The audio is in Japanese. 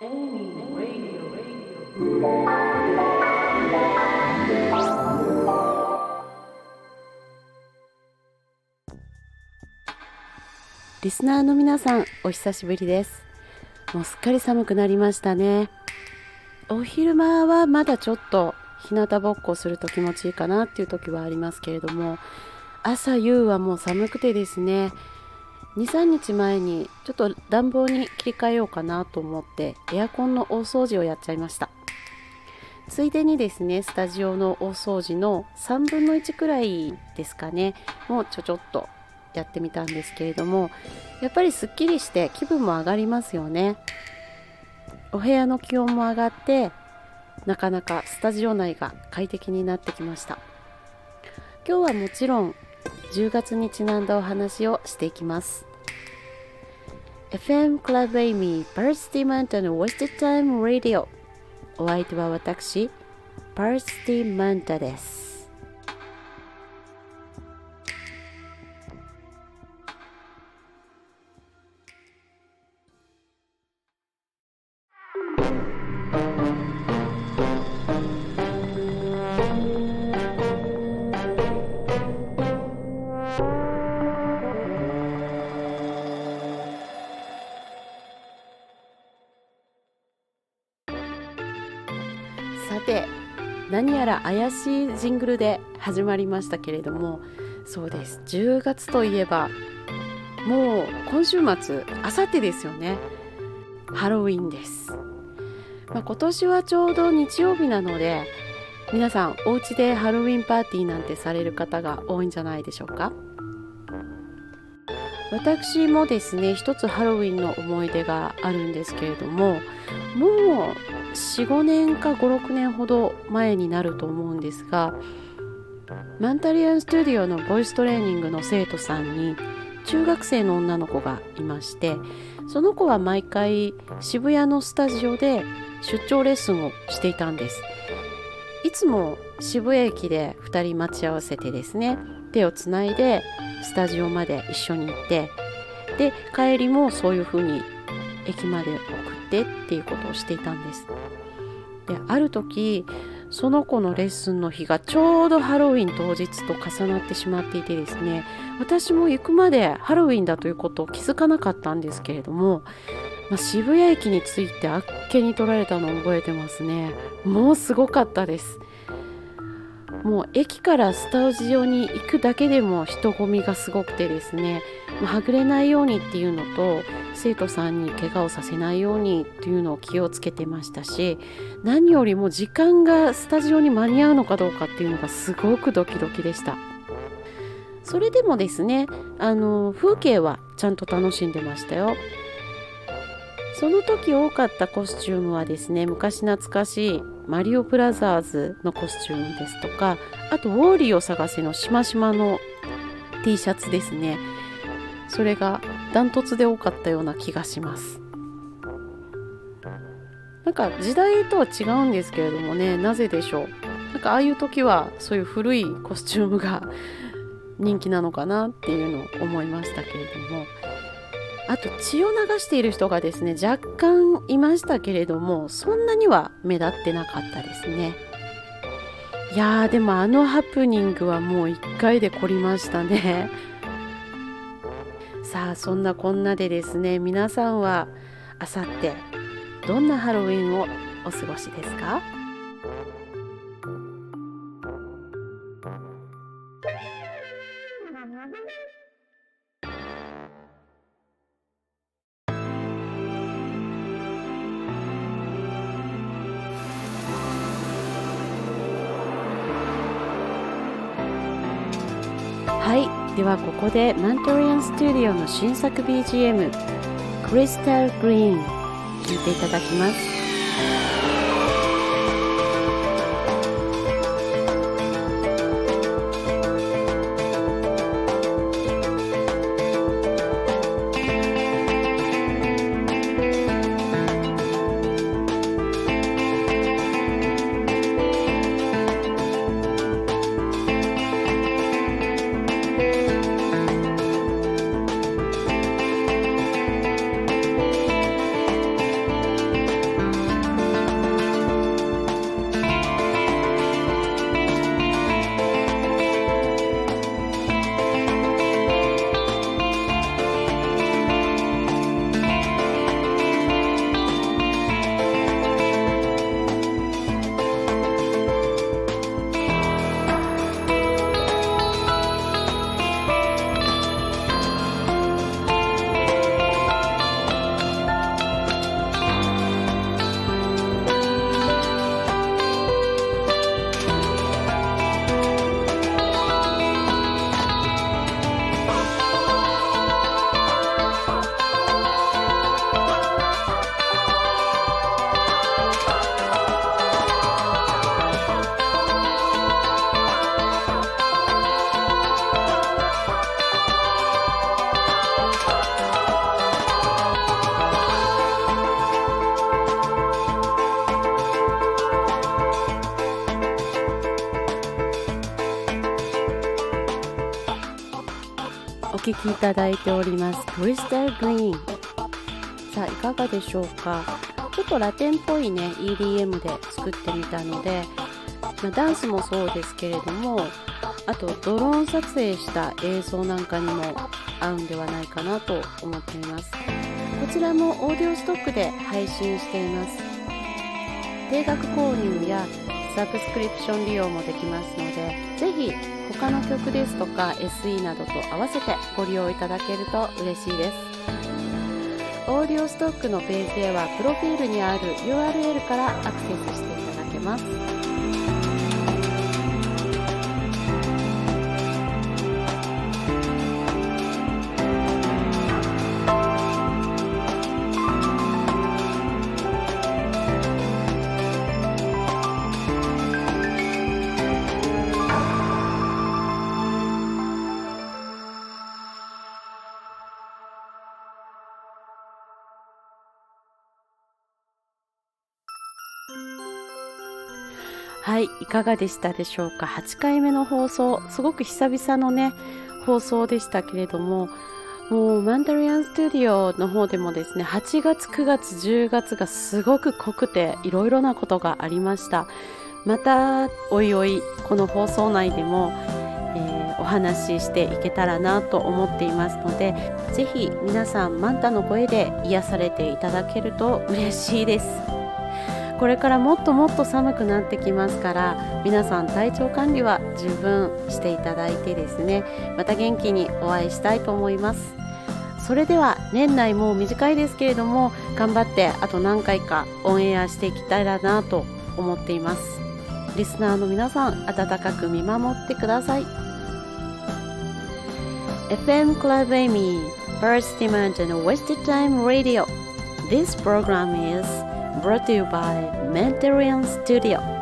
リスナーの皆さんお久しぶりです。もうすっかり寒くなりましたね。お昼間はまだちょっと日向ぼっこすると気持ちいいかなっていう時はありますけれども朝夕はもう寒くてですね23日前にちょっと暖房に切り替えようかなと思ってエアコンの大掃除をやっちゃいました。ついでにですねスタジオの大掃除の3分の1くらいですかねもうちょちょっとやってみたんですけれどもやっぱりすっきりして気分も上がりますよね。お部屋の気温も上がってなかなかスタジオ内が快適になってきました。今日はもちろん10月にちなんだお話をしていきます。FM クラブエイミーパースティマンタの Wasted Time Radio お相手は私パースティマンタです。やら怪しいジングルで始まりましたけれどもそうです。10月といえばもう今週末あさってですよね。ハロウィンです、まあ、今年はちょうど日曜日なので皆さんお家でハロウィンパーティーなんてされる方が多いんじゃないでしょうか。私もですね一つハロウィンの思い出があるんですけれどももう45年か56年ほど前になると思うんですがマンタリアンスタジオのボイストレーニングの生徒さんに中学生の女の子がいましてその子は毎回渋谷のスタジオで出張レッスンをしていたんです。いつも渋谷駅で2人待ち合わせてですね手をつないでスタジオまで一緒に行ってで帰りもそういう風に駅まで送ってっていうことをしていたんです。である時その子のレッスンの日がちょうどハロウィン当日と重なってしまっていてですね私も行くまでハロウィンだということを気づかなかったんですけれども、まあ、渋谷駅に着いてあっけに取られたのを覚えてますね。もうすごかったです。もう駅からスタジオに行くだけでも人混みがすごくてですねはぐれないようにっていうのと生徒さんに怪我をさせないようにっていうのを気をつけてましたし何よりも時間がスタジオに間に合うのかどうかっていうのがすごくドキドキでした。それでもですねあの風景はちゃんと楽しんでましたよ。その時多かったコスチュームはですね昔懐かしいマリオブラザーズのコスチュームですとかあとウォーリーを探せのしましまの T シャツですね。それがダントツで多かったような気がします。なんか時代とは違うんですけれどもねなぜでしょう？なんかああいう時はそういう古いコスチュームが人気なのかなっていうのを思いましたけれども。あと血を流している人がですね若干いましたけれどもそんなには目立ってなかったですね。いやーでもあのハプニングはもう1回で凝りましたね。さあそんなこんなでですね皆さんはあさってどんなハロウィンをお過ごしですか？はい。ではここでマントリアンスタジオの新作 BGM クリスタルグリーン聴いていただきます。聴きいただいております。クリスタルグリーンさあいかがでしょうか？ちょっとラテンっぽいね EDM で作ってみたので、まあ、ダンスもそうですけれどもあとドローン撮影した映像なんかにも合うんではないかなと思っています。こちらもオーディオストックで配信しています。定額購入やサブスクリプション利用もできますのでぜひ他の曲ですとか SE などと合わせてご利用いただけると嬉しいです。オーディオストックのページへはプロフィールにある URL からアクセスしていただけます。はい、いかがでしたでしょうか？8回目の放送、すごく久々のね、放送でしたけれども、もうマンダリアンスタジオの方でもですね、8月、9月、10月がすごく濃くて、いろいろなことがありました。また、おいおい、この放送内でも、えー、お話ししていけたらなと思っていますので、ぜひ皆さん、マンタの声で癒されていただけると嬉しいです。これからもっともっと寒くなってきますから皆さん体調管理は十分していただいてですねまた元気にお会いしたいと思います。それでは年内もう短いですけれども頑張ってあと何回かオンエアしていきたいなと思っています。リスナーの皆さん温かく見守ってください。FM Club Amy First Demand and Wasted Time Radio This program is brought to you by Mentarian Studio.